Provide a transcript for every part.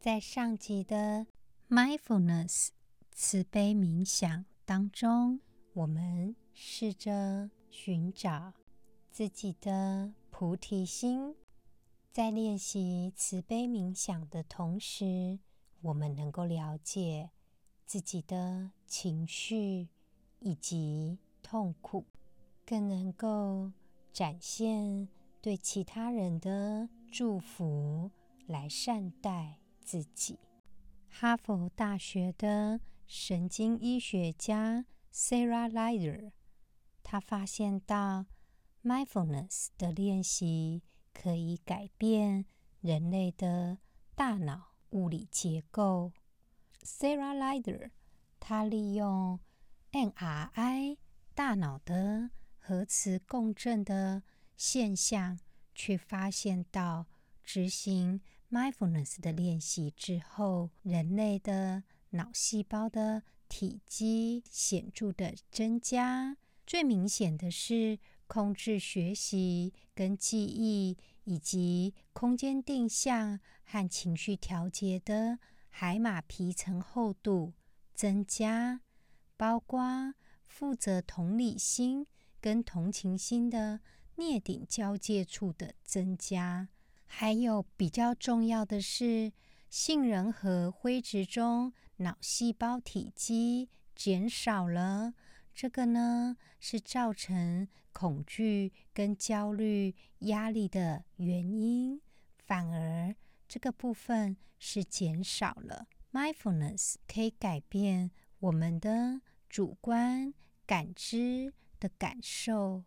在上集的 Mindfulness 慈悲冥想当中，我们试着寻找自己的菩提心。在练习慈悲冥想的同时，我们能够了解自己的情绪以及痛苦，更能够展现对其他人的祝福，来善待自己。哈佛大学的神经医学家 Sarah Lider，他发现到 Mindfulness 的练习可以改变人类的大脑物理结构。Sarah Lider，他利用 MRI 大脑的核磁共振的现象，去发现到执行。Mindfulness 的练习之后，人类的脑细胞的体积显著的增加。最明显的是，控制学习跟记忆，以及空间定向和情绪调节的海马皮层厚度增加，包括负责同理心跟同情心的颞顶交界处的增加。还有比较重要的是，杏仁核灰质中脑细胞体积减少了。这个呢，是造成恐惧跟焦虑、压力的原因。反而这个部分是减少了。Mindfulness 可以改变我们的主观感知的感受，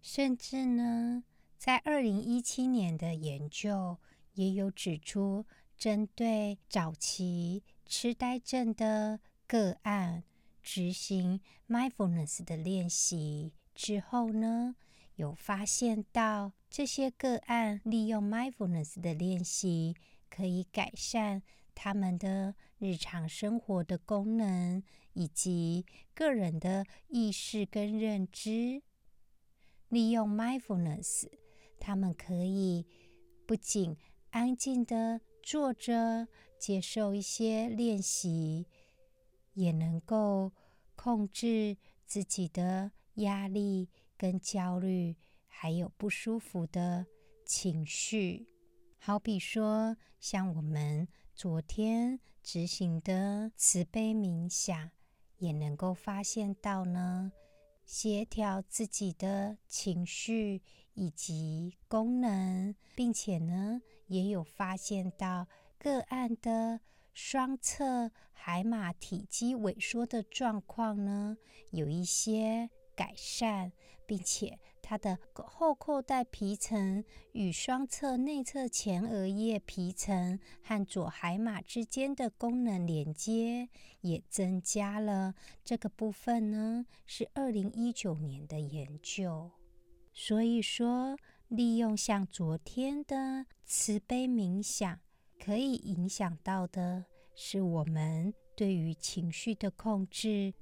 甚至呢。在二零一七年的研究也有指出，针对早期痴呆症的个案执行 mindfulness 的练习之后呢，有发现到这些个案利用 mindfulness 的练习可以改善他们的日常生活的功能以及个人的意识跟认知，利用 mindfulness。他们可以不仅安静地坐着接受一些练习，也能够控制自己的压力跟焦虑，还有不舒服的情绪。好比说，像我们昨天执行的慈悲冥想，也能够发现到呢，协调自己的情绪。以及功能，并且呢，也有发现到个案的双侧海马体积萎缩的状况呢，有一些改善，并且它的后扣带皮层与双侧内侧前额叶皮层和左海马之间的功能连接也增加了。这个部分呢，是二零一九年的研究。所以说，利用像昨天的慈悲冥想，可以影响到的是我们对于情绪的控制。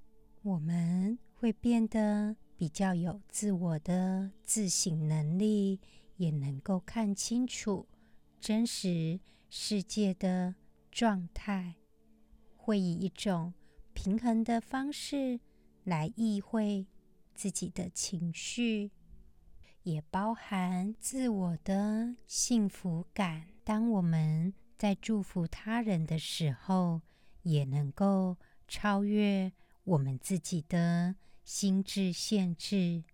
我们会变得比较有自我的自省能力，也能够看清楚真实世界的状态，会以一种平衡的方式来意会自己的情绪。也包含自我的幸福感。当我们在祝福他人的时候，也能够超越我们自己的心智限制。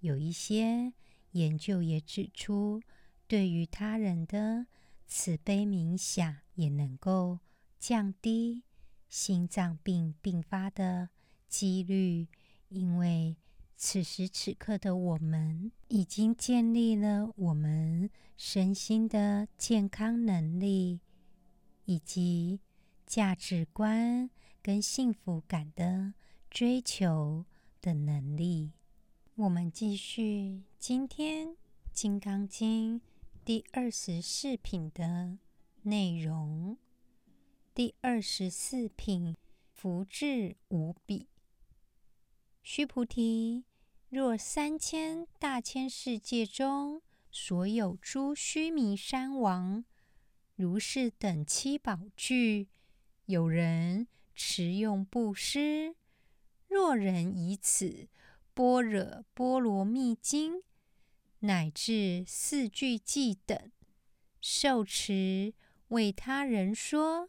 有一些研究也指出，对于他人的慈悲冥想，也能够降低心脏病并发的几率，因为。此时此刻的我们，已经建立了我们身心的健康能力，以及价值观跟幸福感的追求的能力。我们继续今天《金刚经》第二十四品的内容。第二十四品，福智无比。须菩提，若三千大千世界中，所有诸须弥山王，如是等七宝具，有人持用布施，若人以此般若波罗蜜经，乃至四句偈等，受持为他人说，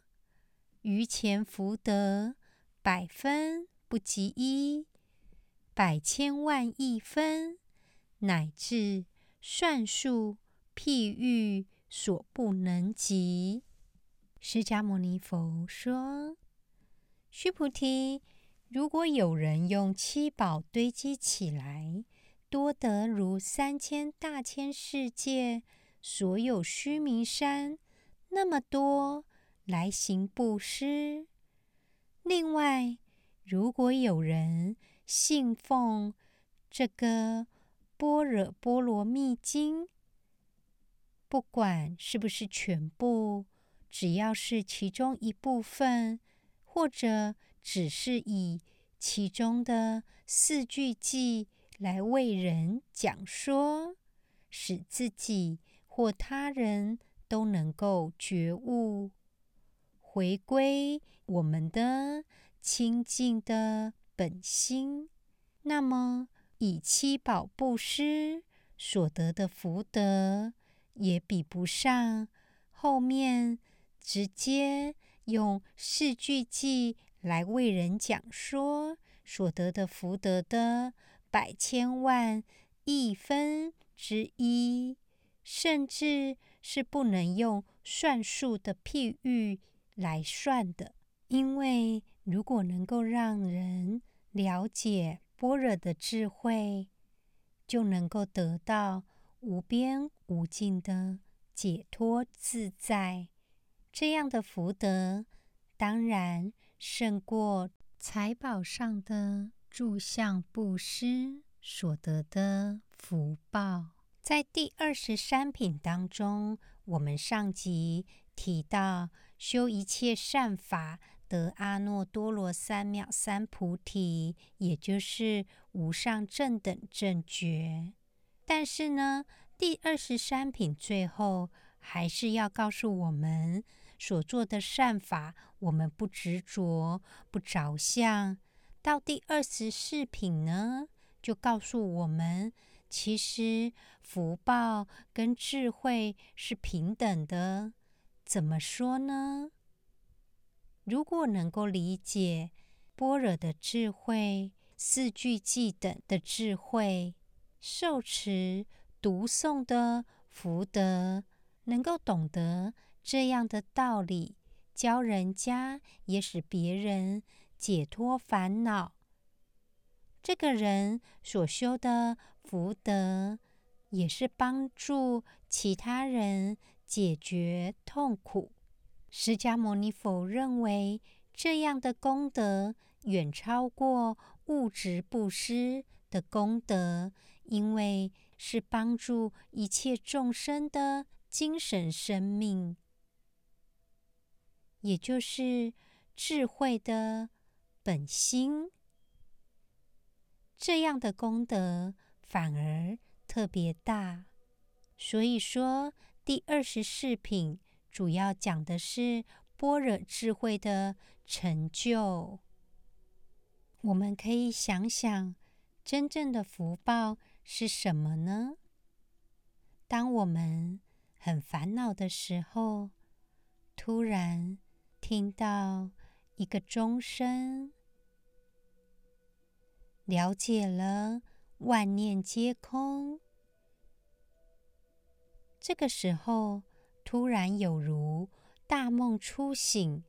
于前福德百分不及一，百千万亿分，乃至算数譬喻所不能及。释迦牟尼佛说：“须菩提，如果有人用七宝堆积起来，多得如三千大千世界所有须弥山那么多来行布施。另外，如果有人信奉这个般若波罗蜜经，不管是不是全部，只要是其中一部分，或者只是以其中的四句偈来为人讲说，使自己或他人都能够觉悟，回归我们的清净的本心，那么以七宝布施所得的福德，也比不上后面直接用四句偈来为人讲说所得的福德的百千万亿分之一，甚至是不能用算数的譬喻来算的。因为如果能够让人了解般若的智慧，就能够得到无边无尽的解脱自在。这样的福德，当然胜过财宝上的住相布施所得的福报。在第二十三品当中，我们上集提到修一切善法得阿耨多罗三藐三菩提，也就是无上正等正觉。但是呢，第二十三品最后还是要告诉我们。所做的善法，我们不执着、不着相。到第二十四品呢，就告诉我们，其实福报跟智慧是平等的。怎么说呢？如果能够理解般若的智慧、四句偈等的智慧，受持读诵的福德，能够懂得。这样的道理，教人家也使别人解脱烦恼。这个人所修的福德，也是帮助其他人解决痛苦。释迦牟尼佛认为，这样的功德远超过物质布施的功德，因为是帮助一切众生的精神生命。也就是智慧的本心，这样的功德反而特别大。所以说，第二十四品主要讲的是般若智慧的成就。我们可以想想，真正的福报是什么呢？当我们很烦恼的时候，突然，听到一个钟声，了解了万念皆空。这个时候，突然有如大梦初醒，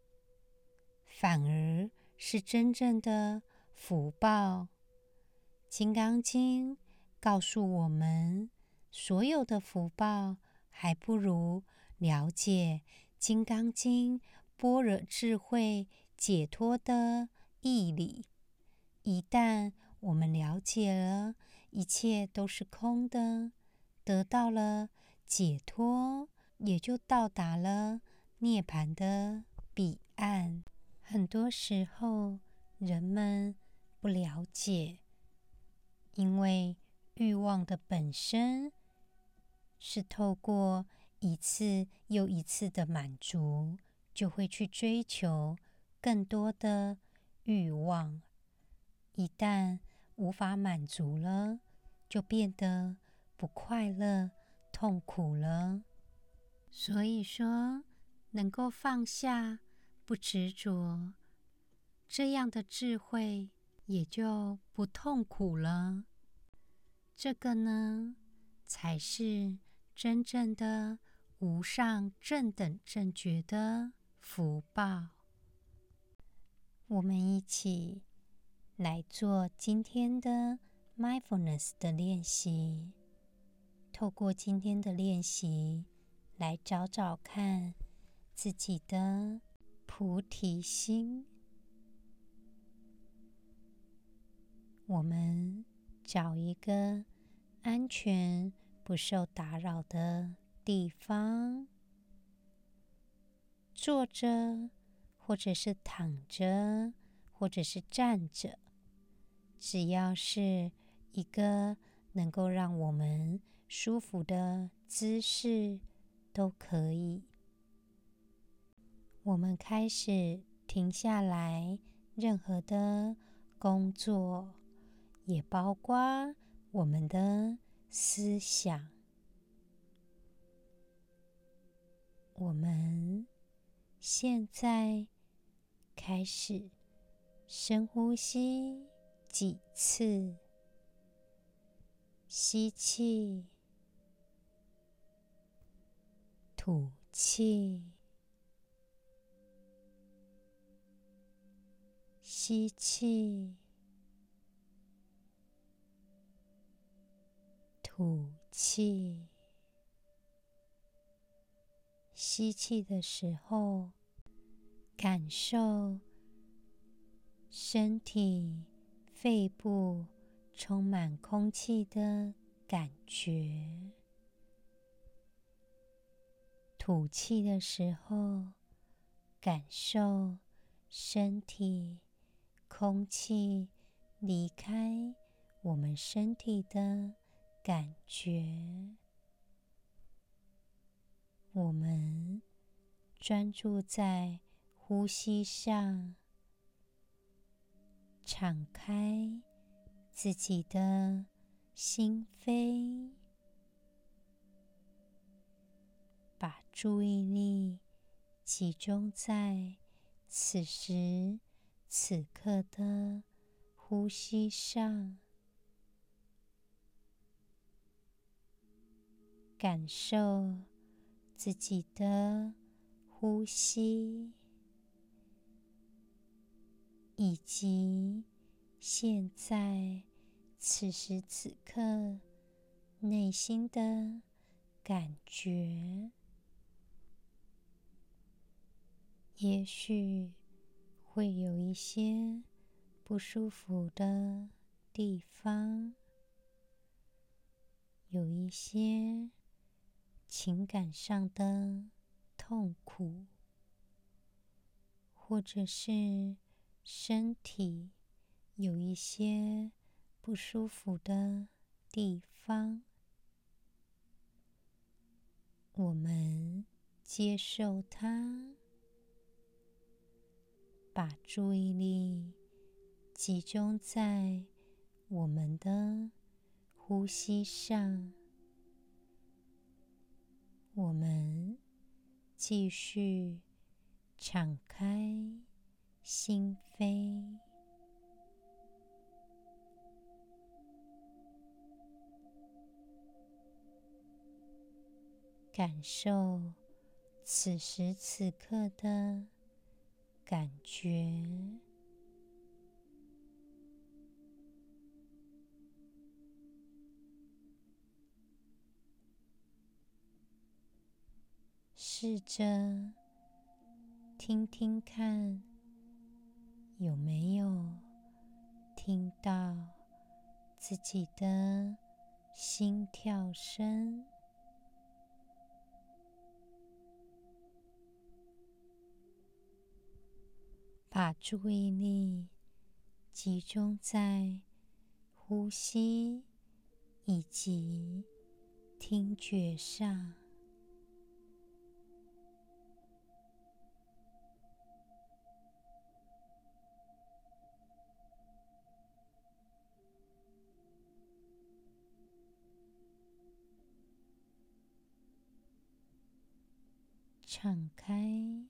反而是真正的福报。《金刚经》告诉我们，所有的福报还不如了解《金刚经》。般若智慧解脱的义理。一旦我们了解了一切都是空的，得到了解脱，也就到达了涅槃的彼岸。很多时候，人们不了解，因为欲望的本身是透过一次又一次的满足，就会去追求更多的欲望。一旦无法满足了，就变得不快乐、痛苦了。所以说，能够放下、不执着，这样的智慧也就不痛苦了。这个呢，才是真正的无上正等正觉的福报。我们一起来做今天的 mindfulness 的练习，透过今天的练习。来找找看自己的菩提心。我们找一个安全、不受打扰的地方，坐着，或者是躺着，或者是站着，只要是一个能够让我们舒服的姿势。都可以。我们开始停下来，任何的工作，也包括我们的思想。我们现在开始深呼吸几次，吸气。吐气，吸气，吐气。吸气的时候，感受身体肺部充满空气的感觉。吐气的时候，感受身体空气离开我们身体的感觉。我们专注在呼吸上，敞开自己的心扉。把注意力集中在此时此刻的呼吸上，感受自己的呼吸，以及现在此时此刻内心的感觉。也许会有一些不舒服的地方，有一些情感上的痛苦，或者是身体有一些不舒服的地方，我们接受它。把注意力集中在我们的呼吸上，我们继续敞开心扉，感受此时此刻的。感觉试着听听看，有没有听到自己的心跳声？把注意力集中在呼吸以及听觉上。敞开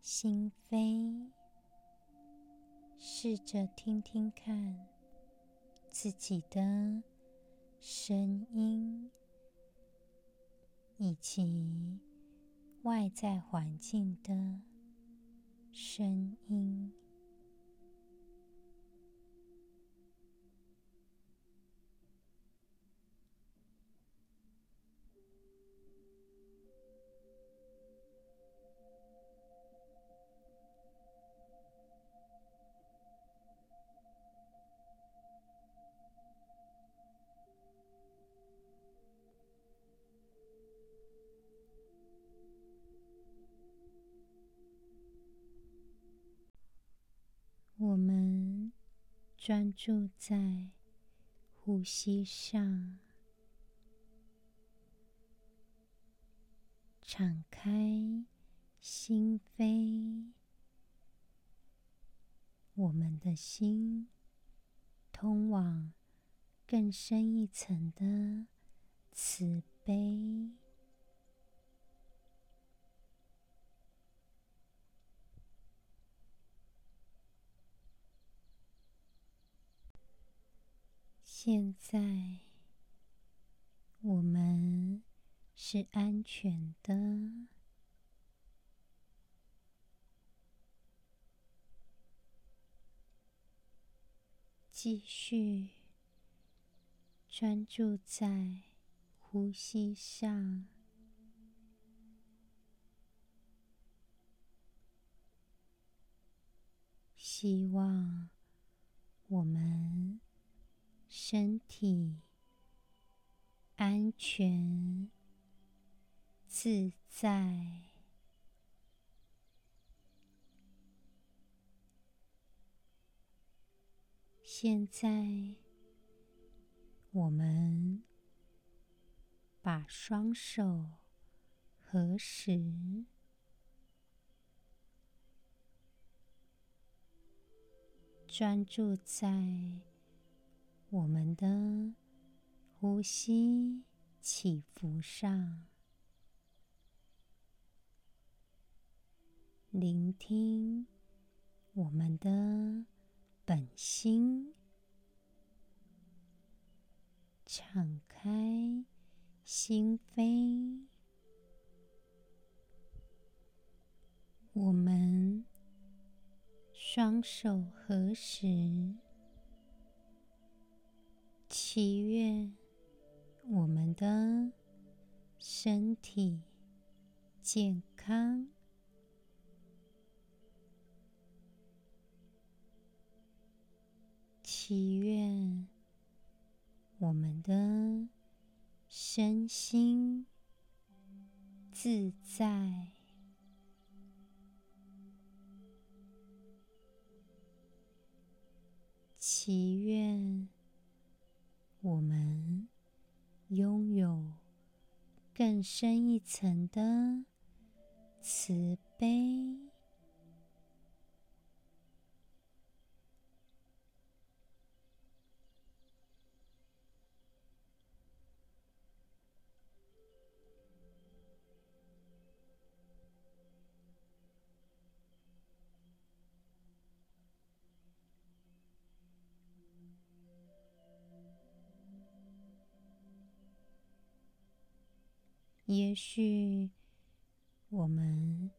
心扉，试着听听看自己的声音，以及外在环境的声音。专注在呼吸上，敞开心扉，我们的心通往更深一层的慈悲。现在我们是安全的，继续专注在呼吸上，希望我们。身体安全自在。现在，我们把双手合十，专注在。我们的呼吸起伏上，聆听我们的本心，敞开心扉，我们双手合十。祈愿我们的身体健康，祈愿我们的身心自在，祈愿。我们拥有更深一层的慈悲。也许我们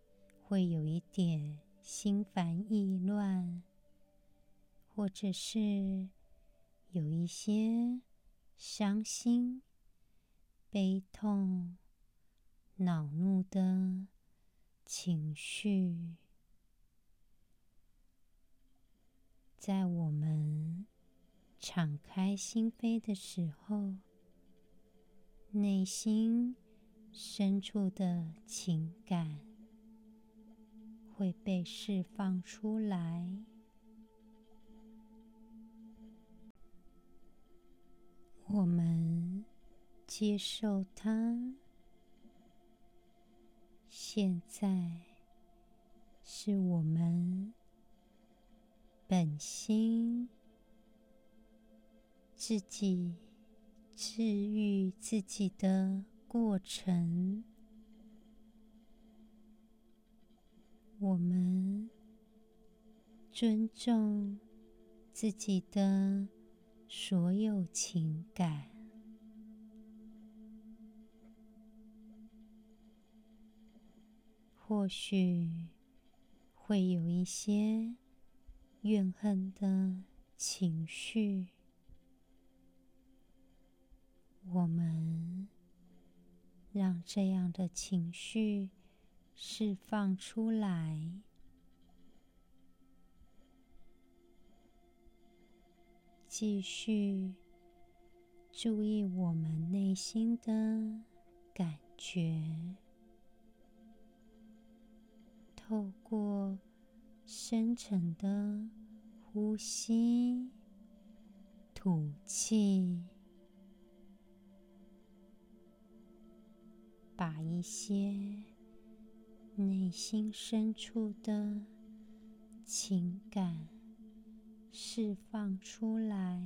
会有一点心烦意乱或者是有一些伤心悲痛恼怒的情绪。在我们敞开心扉的时候内心深处的情感会被释放出来。我们接受它。现在是我们本心自己治愈自己的过程。我们尊重自己的所有情感。或许会有一些怨恨的情绪，我们让这样的情绪释放出来，继续注意我们内心的感觉。透过深沉的呼吸、吐气，把一些内心深处的情感释放出来。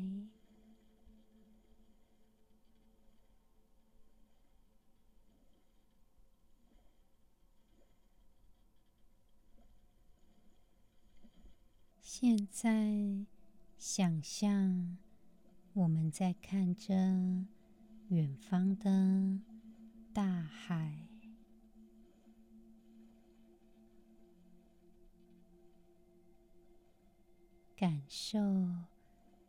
现在，想象我们在看着远方的大海，感受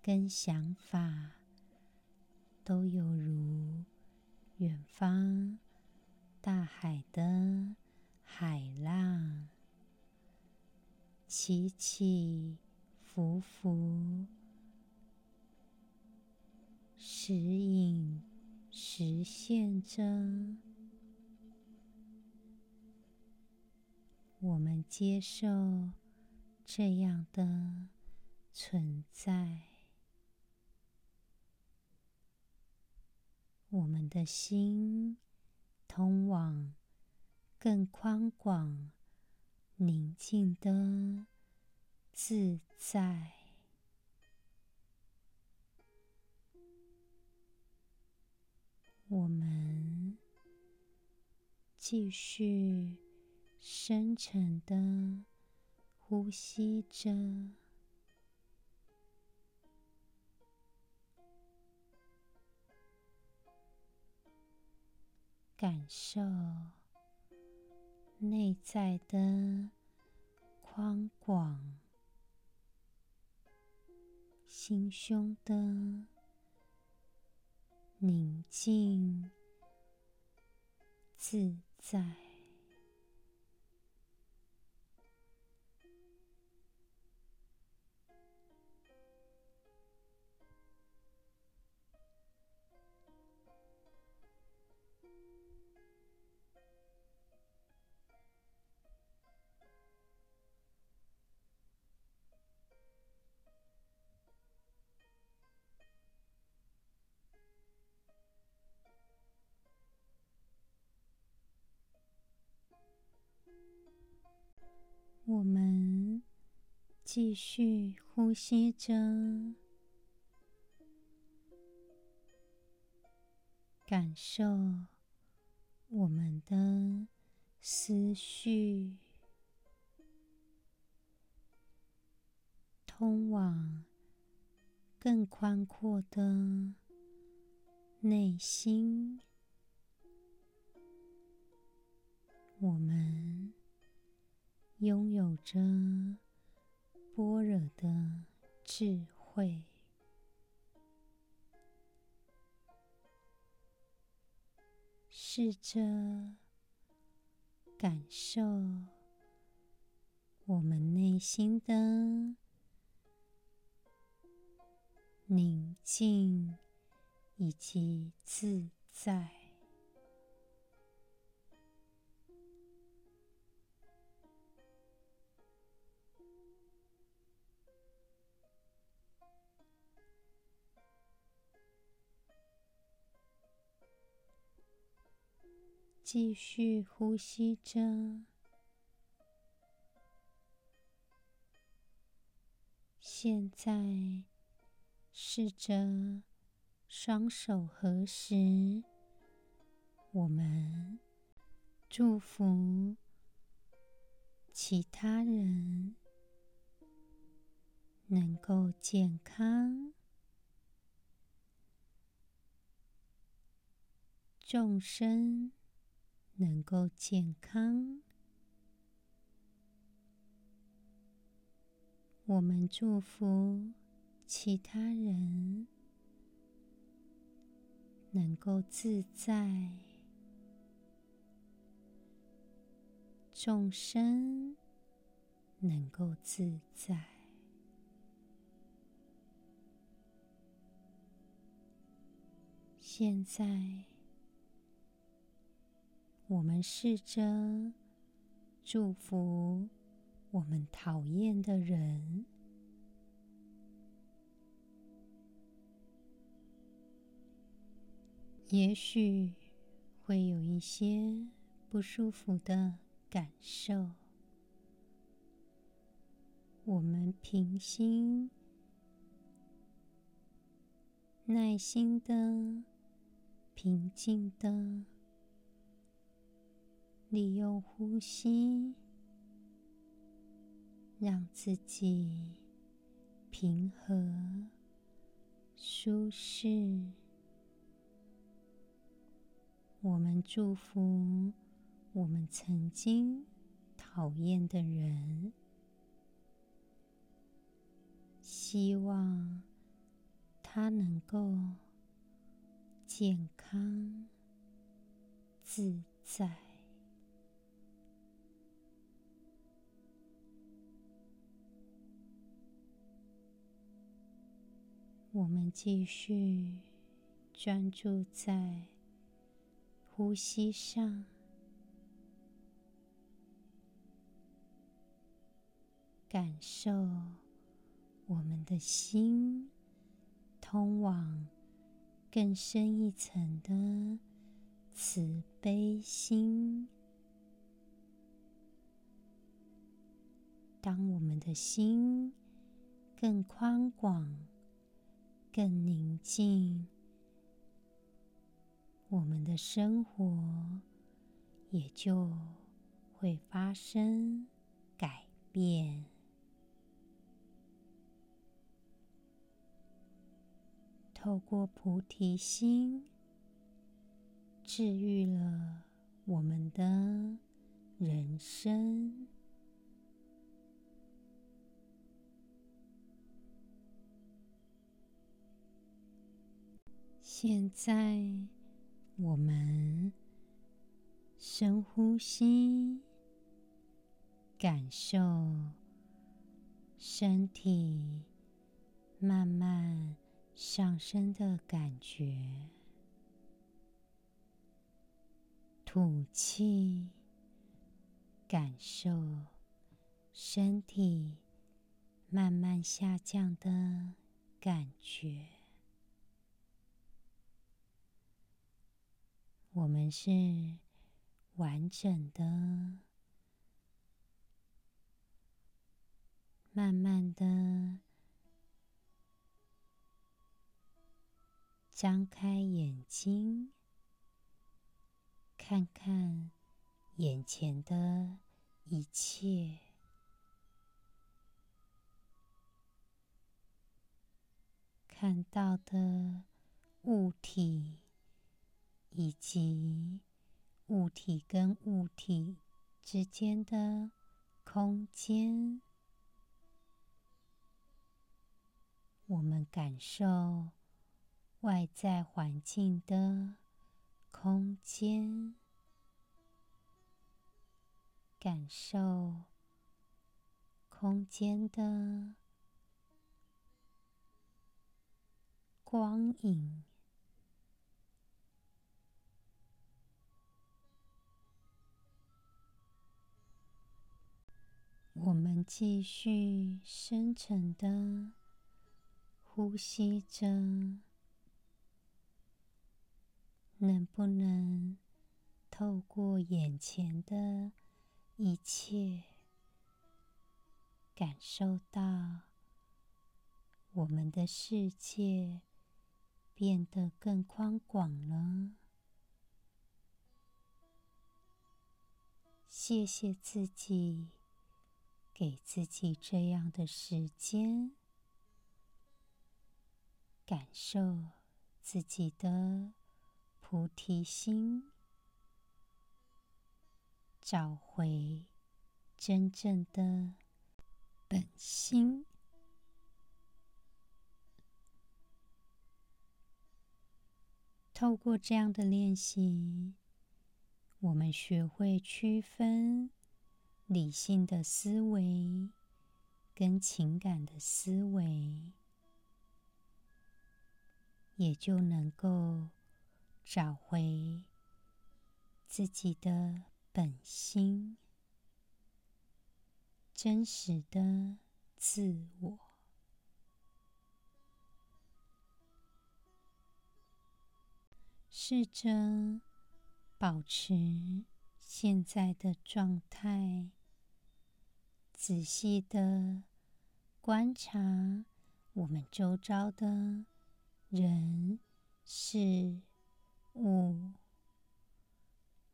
跟想法都有如远方大海的海浪。起起伏伏，时隐实现着。我们接受这样的存在。我们的心通往更宽广。宁静的自在，我们继续深沉的呼吸着，感受。内在的宽广，心胸的宁静自在。我们继续呼吸着，感受我们的思绪通往更宽阔的内心。我们。拥有着般若的智慧，试着感受我们内心的宁静以及自在。继续呼吸着，现在试着双手合十，我们祝福其他人能够健康，众生。能够健康，我们祝福其他人能够自在，众生能够自在。现在。我们试着祝福我们讨厌的人，也许会有一些不舒服的感受。我们平心、耐心的、平静的。利用呼吸，让自己平和、舒适。我们祝福我们曾经讨厌的人，希望他能够健康自在。我们继续专注在呼吸上，感受我们的心通往更深一层的慈悲心。当我们的心更宽广，更宁静，我们的生活也就会发生改变。透过菩提心，治愈了我们的人生。现在，我们深呼吸，感受身体慢慢上升的感觉。吐气，感受身体慢慢下降的感觉。我们是完整的，慢慢的张开眼睛，看看眼前的一切，看到的物体。以及物体跟物体之间的空间，我们感受外在环境的空间，感受空间的光影。我们继续深沉的呼吸着，能不能透过眼前的一切，感受到我们的世界变得更宽广了？谢谢自己。给自己这样的时间，感受自己的菩提心，找回真正的本心。透过这样的练习，我们学会区分。理性的思维跟情感的思维，也就能够找回自己的本心，真实的自我。试着保持现在的状态。仔细的观察我们周遭的人事物，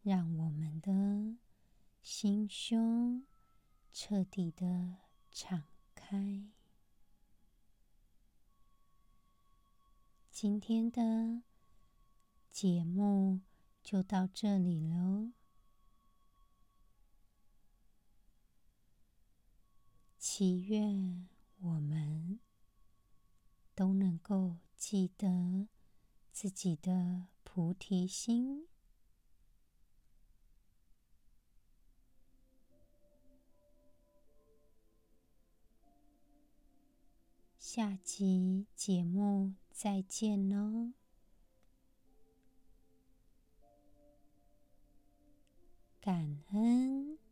让我们的心胸彻底的敞开。今天的节目就到这里喽。祈愿我们都能够记得自己的菩提心。下集节目再见喽，感恩。